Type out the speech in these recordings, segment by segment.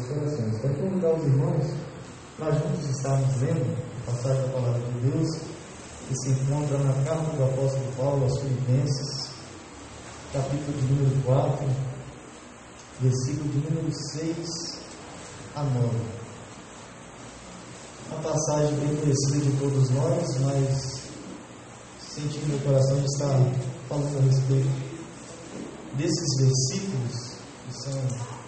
nossos corações. Quero convidar os irmãos para juntos estarmos lendo a passagem da palavra de Deus que se encontra na carta do apóstolo Paulo aos Filipenses, capítulo de número 4, versículo de número 6 a 9. Uma passagem bem conhecida de todos nós, mas senti no meu coração de estar falando a respeito desses versículos que são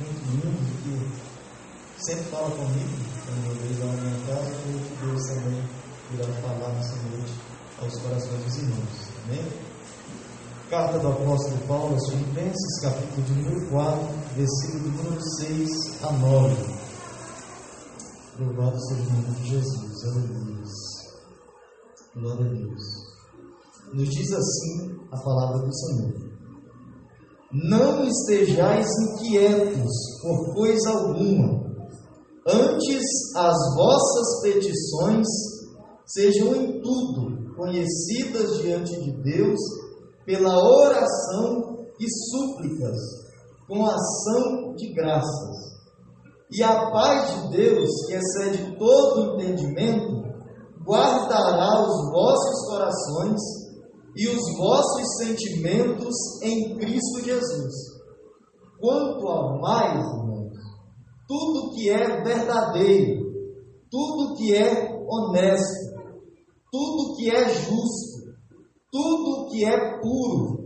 muito lindos e que sempre fala comigo quando eu vejo lá na minha casa, e que Deus também irá falar nessa noite aos corações dos irmãos. Amém? Carta do apóstolo Paulo aos Filipenses, capítulo de número 4, versículo de número 6 a 9. Louvado seja o nome de Jesus, aleluia. Glória a Deus. Nos diz assim a palavra do Senhor. Não estejais inquietos por coisa alguma, antes as vossas petições sejam em tudo conhecidas diante de Deus pela oração e súplicas, com ação de graças. E a paz de Deus, que excede todo entendimento, guardará os vossos corações e os vossos sentimentos em Cristo Jesus. Quanto ao mais, irmãos, tudo que é verdadeiro, tudo que é honesto, tudo que é justo, tudo que é puro,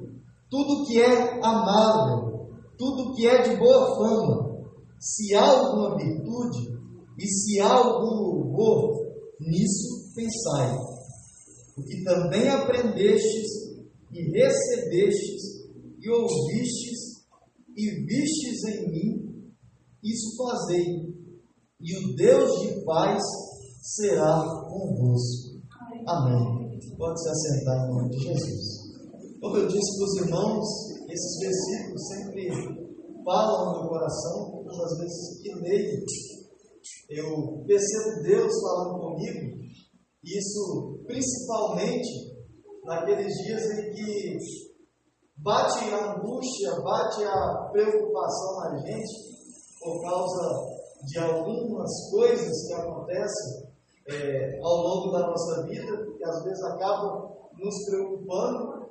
tudo que é amável, tudo que é de boa fama, se há alguma virtude e se há algum louvor, nisso pensai. O que também aprendestes e recebestes e ouvistes e vistes em mim, isso fazei, e o Deus de paz será convosco. Amém. Pode se assentar no nome de Jesus. Como eu disse para os irmãos, esses versículos sempre falam no meu coração, todas as vezes que leio, eu percebo Deus falando comigo, isso principalmente naqueles dias em que bate a angústia, bate a preocupação na gente por causa de algumas coisas que acontecem é, ao longo da nossa vida, que às vezes acabam nos preocupando.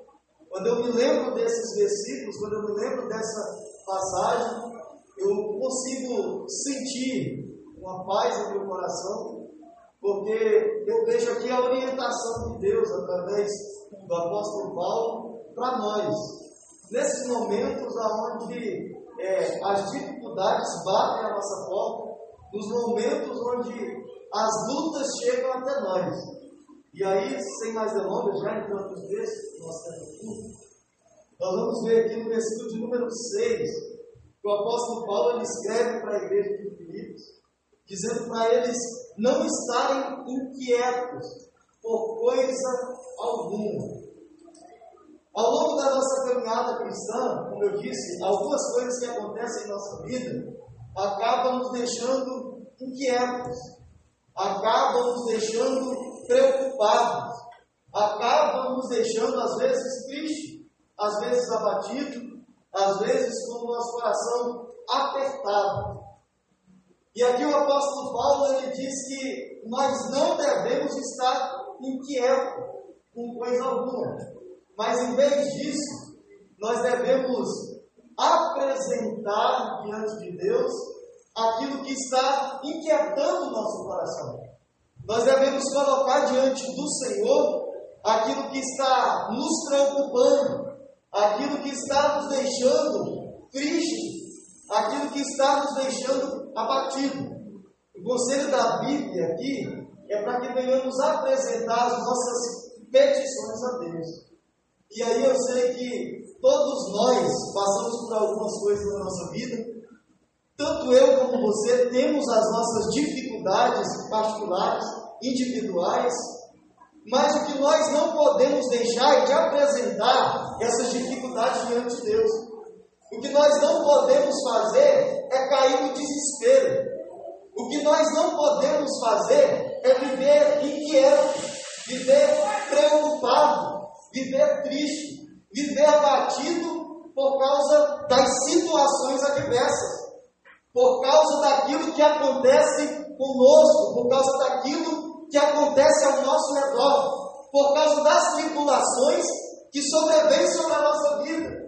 Quando eu me lembro desses versículos, quando eu me lembro dessa passagem, eu consigo sentir uma paz no meu coração, porque eu vejo aqui a orientação de Deus através do apóstolo Paulo para nós. Nesses momentos onde é, as dificuldades batem a nossa porta, nos momentos onde as lutas chegam até nós. E aí, sem mais delongas, já entrando nos textos, nós temos tudo, nós vamos ver aqui no versículo de número 6, que o apóstolo Paulo escreve para a igreja de Filipos, dizendo para eles não estarem inquietos por coisa alguma. Ao longo da nossa caminhada cristã, como eu disse, algumas coisas que acontecem em nossa vida acabam nos deixando inquietos, acabam nos deixando preocupados, acabam nos deixando às vezes tristes, às vezes abatidos, às vezes com o nosso coração apertado. E aqui o apóstolo Paulo ele diz que nós não devemos estar inquietos com coisa alguma, mas em vez disso, nós devemos apresentar diante de Deus aquilo que está inquietando o nosso coração. Nós devemos colocar diante do Senhor aquilo que está nos preocupando, aquilo que está nos deixando tristes, aquilo que está nos deixando abatido. O conselho da Bíblia aqui é para que venhamos apresentar as nossas petições a Deus. E aí eu sei que todos nós passamos por algumas coisas na nossa vida, tanto eu como você temos as nossas dificuldades particulares, individuais, mas o que nós não podemos deixar é de apresentar essas dificuldades diante de Deus. O que nós não podemos fazer é cair no desespero. O que nós não podemos fazer é viver inquieto, viver preocupado, viver triste, viver abatido por causa das situações adversas. por causa daquilo que acontece conosco, por causa daquilo que acontece ao nosso redor, por causa das tribulações que sobrevêm sobre a nossa vida.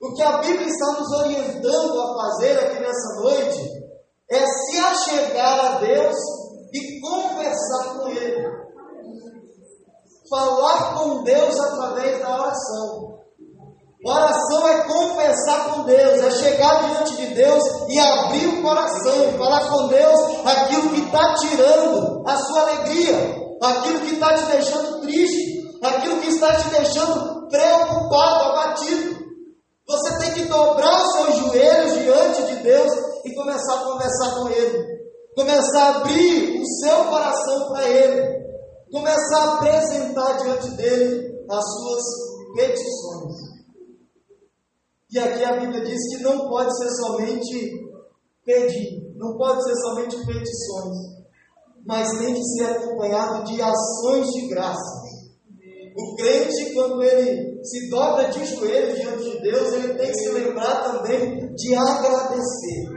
O que a Bíblia está nos orientando a fazer aqui nessa noite é se achegar a Deus e conversar com Ele. Falar com Deus através da oração. Oração é conversar com Deus, é chegar diante de Deus e abrir o coração, falar com Deus aquilo que está tirando a sua alegria, aquilo que está te deixando triste, aquilo que está te deixando preocupado, abatido. Você tem que dobrar os seus joelhos diante de Deus e começar a conversar com Ele, começar a abrir o seu coração para Ele, começar a apresentar diante dele as suas petições. E aqui a Bíblia diz que não pode ser somente pedir, não pode ser somente petições, mas tem que ser acompanhado de ações de graça. O crente, quando ele se dobra de joelhos diante de Deus, ele tem que se lembrar também de agradecer.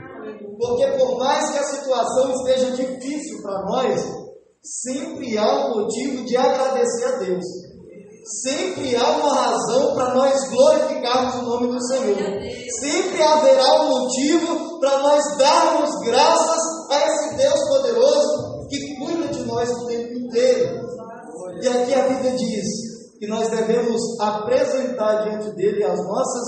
Porque por mais que a situação esteja difícil para nós, sempre há um motivo de agradecer a Deus sempre há uma razão para nós glorificarmos o nome do Senhor. Sempre haverá um motivo para nós darmos graças a esse Deus poderoso que cuida de nós o tempo inteiro. E aqui a Bíblia diz que nós devemos apresentar diante dele as nossas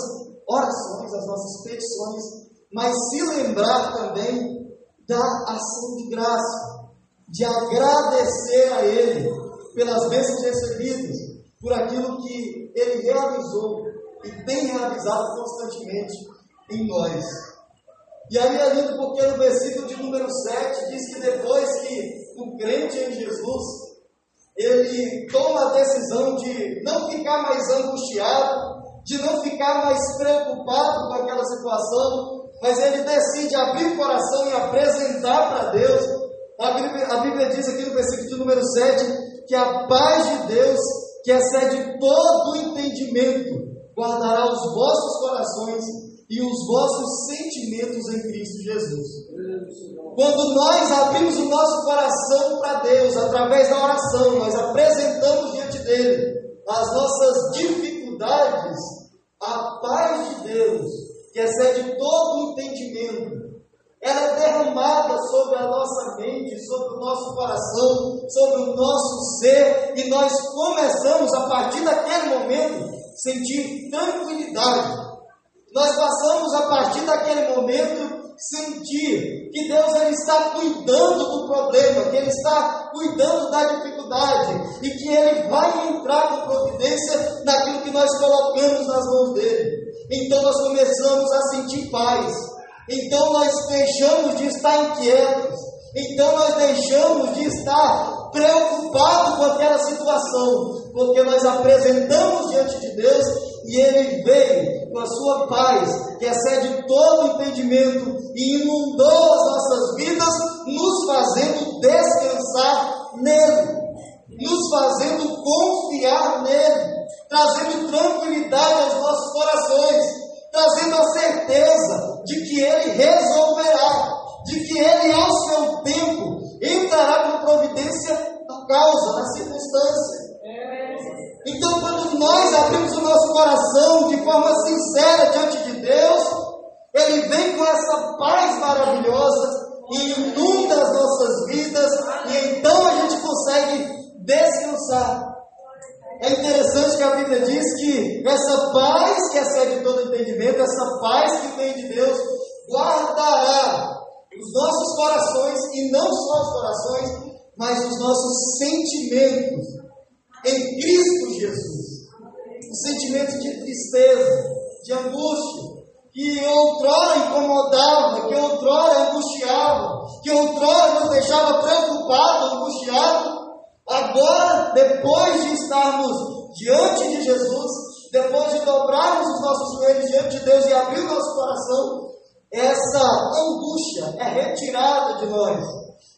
orações, as nossas petições, mas se lembrar também da ação de graça, de agradecer a Ele pelas bênçãos recebidas, por aquilo que ele realizou e tem realizado constantemente em nós. E aí é lindo porque no versículo de número 7 diz que depois que o crente em Jesus, ele toma a decisão de não ficar mais angustiado, de não ficar mais preocupado com aquela situação, mas ele decide abrir o coração e apresentar para Deus. A Bíblia, a Bíblia diz aqui no versículo de número 7 que a paz de Deus que excede todo o entendimento, guardará os vossos corações e os vossos sentimentos em Cristo Jesus. Quando nós abrimos o nosso coração para Através da oração, nós apresentamos diante dele as nossas dificuldades, a paz de Deus, que excede todo entendimento, ela é derramada sobre a nossa mente, sobre o nosso coração, sobre o nosso ser, e nós começamos a partir daquele momento sentir tranquilidade. Nós passamos a partir daquele momento sentir que Deus ele está cuidando do problema, que Ele está cuidando da dificuldade e que Ele vai entrar com providência naquilo que nós colocamos nas mãos dele. Então nós começamos a sentir paz então nós deixamos de estar inquietos. Então nós deixamos de estar preocupados com aquela situação, porque nós apresentamos diante de Deus e Ele veio com a sua paz, que excede todo entendimento, e inundou as nossas vidas, nos fazendo descansar nele, nos fazendo confiar nele, trazendo tranquilidade aos nossos corações trazendo a certeza de que Ele resolverá, de que Ele, ao seu tempo, entrará com providência na causa, na circunstância. Nós abrimos o nosso coração de forma sincera diante de Deus, Ele vem com essa paz maravilhosa e inunda as nossas vidas, e então a gente consegue descansar é interessante que a Bíblia diz que essa paz que excede todo entendimento, essa paz que vem de Deus, guardará os nossos corações, e não só os corações, mas os nossos sentimentos em Cristo Jesus. Os sentimentos de tristeza, de angústia, que outrora incomodava, que outrora angustiava, que outrora nos deixava preocupados, angustiados, Agora, depois de estarmos diante de Jesus, depois de dobrarmos os nossos joelhos diante de Deus e abrir o nosso coração, essa angústia é retirada de nós.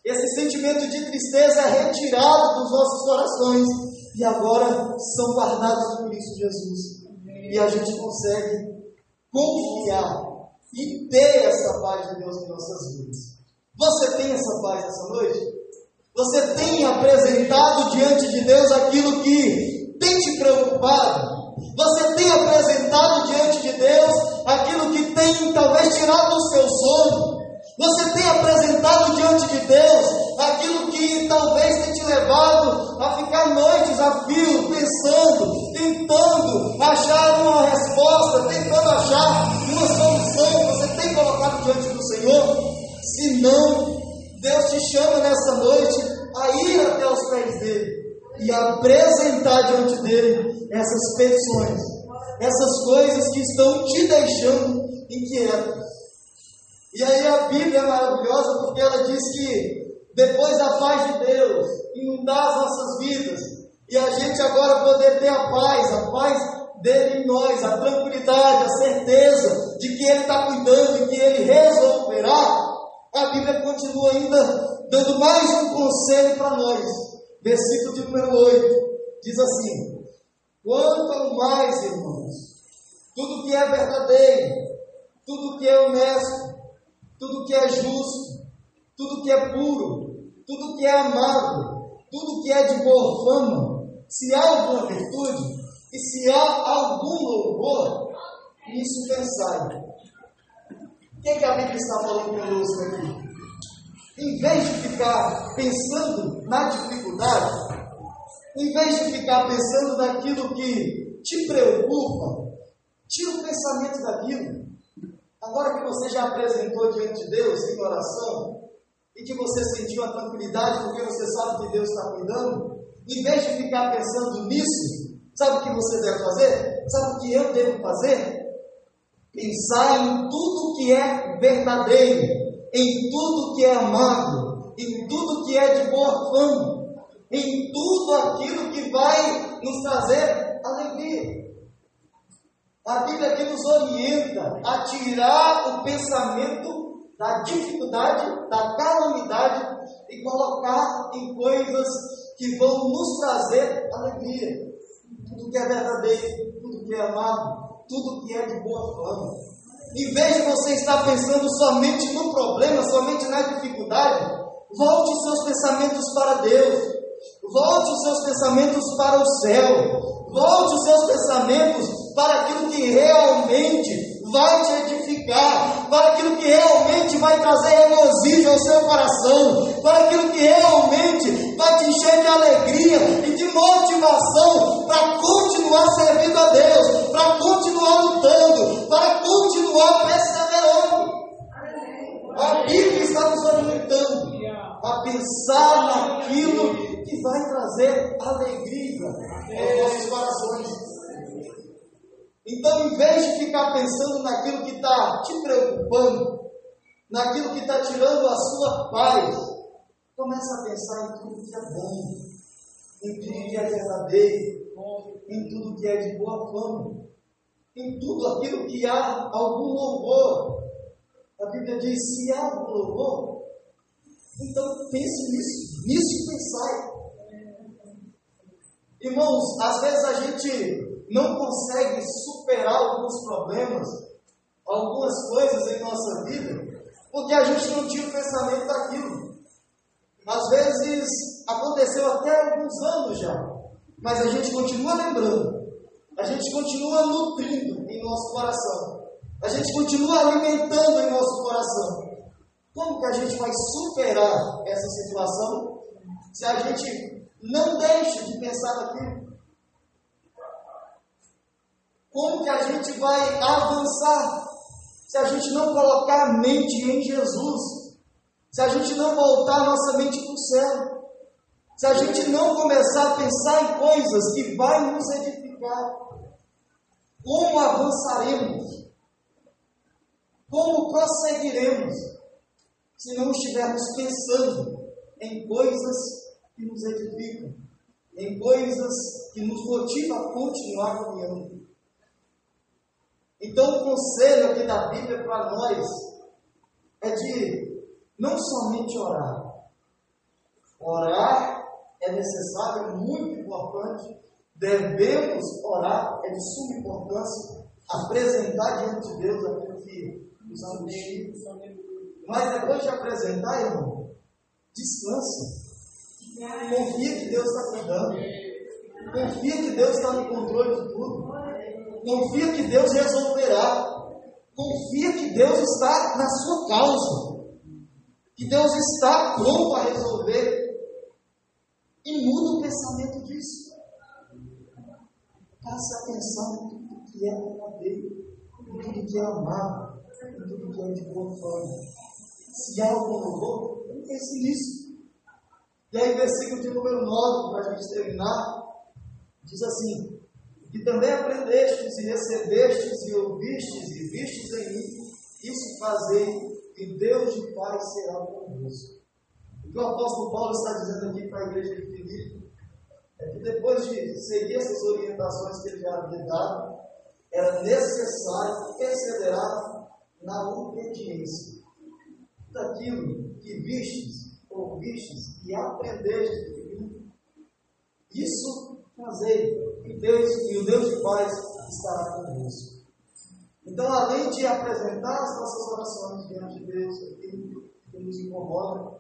Esse sentimento de tristeza é retirado dos nossos corações e agora são guardados por isso Jesus. E a gente consegue confiar e ter essa paz de Deus em nossas vidas. Você tem essa paz essa noite? Você tem apresentado diante de Deus aquilo que tem te preocupado? Você tem apresentado diante de Deus aquilo que tem talvez tirado o seu sono? Você tem apresentado diante de Deus aquilo que talvez tenha te levado a ficar noites a fio, pensando, tentando achar uma resposta, tentando achar uma solução. Você tem colocado diante do Senhor? Se não, Deus te chama nessa noite a ir até os pés dele e apresentar diante dele essas petições, essas coisas que estão te deixando inquieto. E aí a Bíblia é maravilhosa porque ela diz que depois da paz de Deus inundar as nossas vidas e a gente agora poder ter a paz, a paz dele em nós, a tranquilidade, a certeza de que ele está cuidando e que ele resolverá, a Bíblia continua ainda dando mais um conselho para nós. Versículo de número 8 diz assim: Quanto ao mais, irmãos, tudo que é verdadeiro, tudo que é honesto, tudo que é justo, tudo que é puro, tudo que é amável, tudo que é de boa fama, se há alguma virtude e se há algum louvor, nisso pensai. O que, é que a Bíblia está falando conosco aqui? Em vez de ficar pensando na dificuldade, em vez de ficar pensando naquilo que te preocupa, tira o pensamento daquilo. Agora que você já apresentou diante de Deus em oração, e que você sentiu a tranquilidade porque você sabe que Deus está cuidando, em vez de ficar pensando nisso, sabe o que você deve fazer? Sabe o que eu devo fazer? Pensar em tudo que é verdadeiro, em tudo que é amável, em tudo que é de boa fama, em tudo aquilo que vai nos trazer alegria. A Bíblia aqui nos orienta a tirar o pensamento da dificuldade, da calamidade e colocar em coisas que vão nos trazer alegria. Tudo que é verdadeiro, tudo que é amado, tudo que é de boa fama. Em vez de você estar pensando somente no problema, somente na dificuldade, volte os seus pensamentos para Deus. Volte os seus pensamentos para o céu. Volte os seus pensamentos para aquilo que realmente vai te edificar, para aquilo que realmente vai trazer regozijo ao seu coração, para aquilo que realmente vai te encher de alegria e de motivação para continuar servindo a Deus, para continuar lutando, para continuar perseverando. A Bíblia está nos orientando a pensar naquilo que vai trazer alegria aos nossos corações. Então, em vez de ficar pensando naquilo que está te preocupando, naquilo que está tirando a sua paz, começa a pensar em tudo que é bom, em tudo que é verdadeiro, em tudo que é de boa fama, em tudo aquilo que há algum louvor. A Bíblia diz: se há algum louvor, então pense nisso, nisso pensai. Irmãos, às vezes a gente não consegue superar alguns problemas, algumas coisas em nossa vida, porque a gente não tinha o pensamento daquilo. Às vezes aconteceu até alguns anos já, mas a gente continua lembrando, a gente continua nutrindo em nosso coração, a gente continua alimentando em nosso coração. Como que a gente vai superar essa situação se a gente não deixa de pensar naquilo? Como que a gente vai avançar se a gente não colocar a mente em Jesus? Se a gente não voltar a nossa mente para o céu? Se a gente não começar a pensar em coisas que vai nos edificar? Como avançaremos? Como prosseguiremos se não estivermos pensando em coisas que nos edificam, em coisas que nos motivam a continuar caminhando? Então, o conselho aqui da Bíblia para nós é de não somente orar. Orar é necessário, é muito importante. Devemos orar, é de suma importância. apresentar diante de Deus aquilo que nos angustia. Mas depois de apresentar, irmão, descansa. Confia que Deus está cuidando. Confia que Deus está no controle de tudo. Confia que Deus resolverá. Confia que Deus está na sua causa. Que Deus está pronto a resolver. E muda o pensamento disso. Preste atenção em tudo que é verdadeiro, em tudo que é amado, em tudo que é de boa forma. Se há algum louvor, pense nisso. E aí, versículo de número 9, para a gente terminar, diz assim: Que também aprendestes e recebestes e ouvistes e vistes em mim, isso fazei, e Deus de paz será convosco. O que o apóstolo Paulo está dizendo aqui para a igreja de Filipe é que depois de seguir essas orientações que ele já havia dado, era necessário perseverar na obediência daquilo que vistes, ouvistes e aprendestes de mim. Isso fazei, e Deus e o Deus de paz estará convosco. Então, além de apresentar as nossas orações diante de Deus, aquilo que nos incomoda,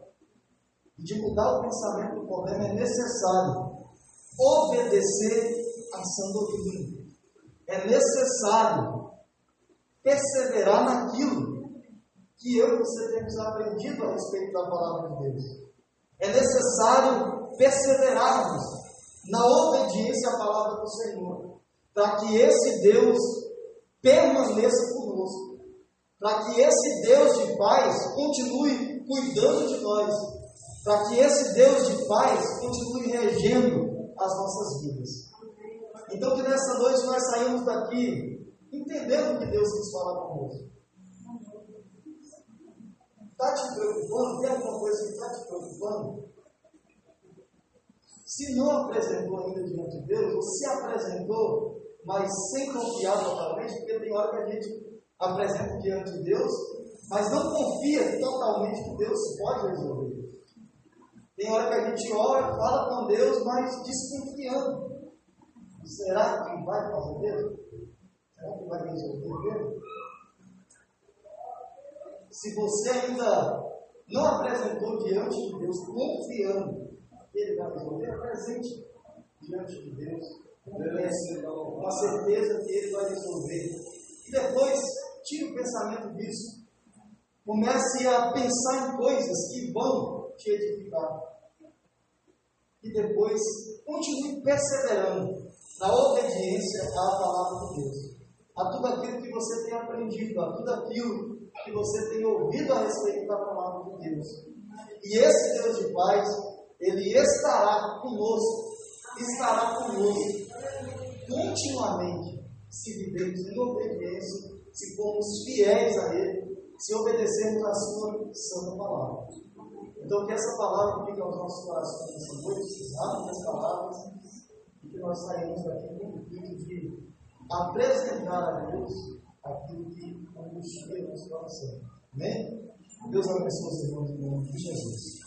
e de mudar o pensamento do problema, é necessário obedecer a sã doutrina. É necessário perseverar naquilo que eu e você temos aprendido a respeito da palavra de Deus. É necessário perseverarmos na obediência à palavra do Senhor, para que esse Deus permaneça conosco, para que esse Deus de paz continue cuidando de nós, para que esse Deus de paz continue regendo as nossas vidas. Então, que nessa noite nós saímos daqui entendendo que Deus quis falar conosco. Está te preocupando? Tem alguma coisa que está te preocupando? Se não apresentou ainda diante de Deus, ou se apresentou, mas sem confiar totalmente, porque tem hora que a gente apresenta diante de Deus, mas não confia totalmente que Deus pode resolver. Tem hora que a gente ora, fala com Deus, mas desconfiando. Será que vai fazer Deus? Será que vai resolver Deus? Se você ainda não apresentou diante de Deus, confiando Ele vai resolver, apresente diante de Deus, com a certeza que Ele vai resolver. E depois, tire o pensamento disso. Comece a pensar em coisas que vão te edificar. E depois continue perseverando na obediência à palavra de Deus. A tudo aquilo que você tem aprendido, a tudo aquilo que você tem ouvido a respeito da palavra de Deus. E esse Deus de paz, ele estará conosco, estará conosco continuamente, se vivermos em obediência, se formos fiéis a Ele, se obedecermos a Sua santa palavra. Então, que essa palavra fique aos nossos corações nessa noite, abrem as palavras, e que nós saímos daqui intuito de apresentar a Deus aquilo que angustia o nosso coração. Amém? Deus abençoe os irmãos em nome de Jesus.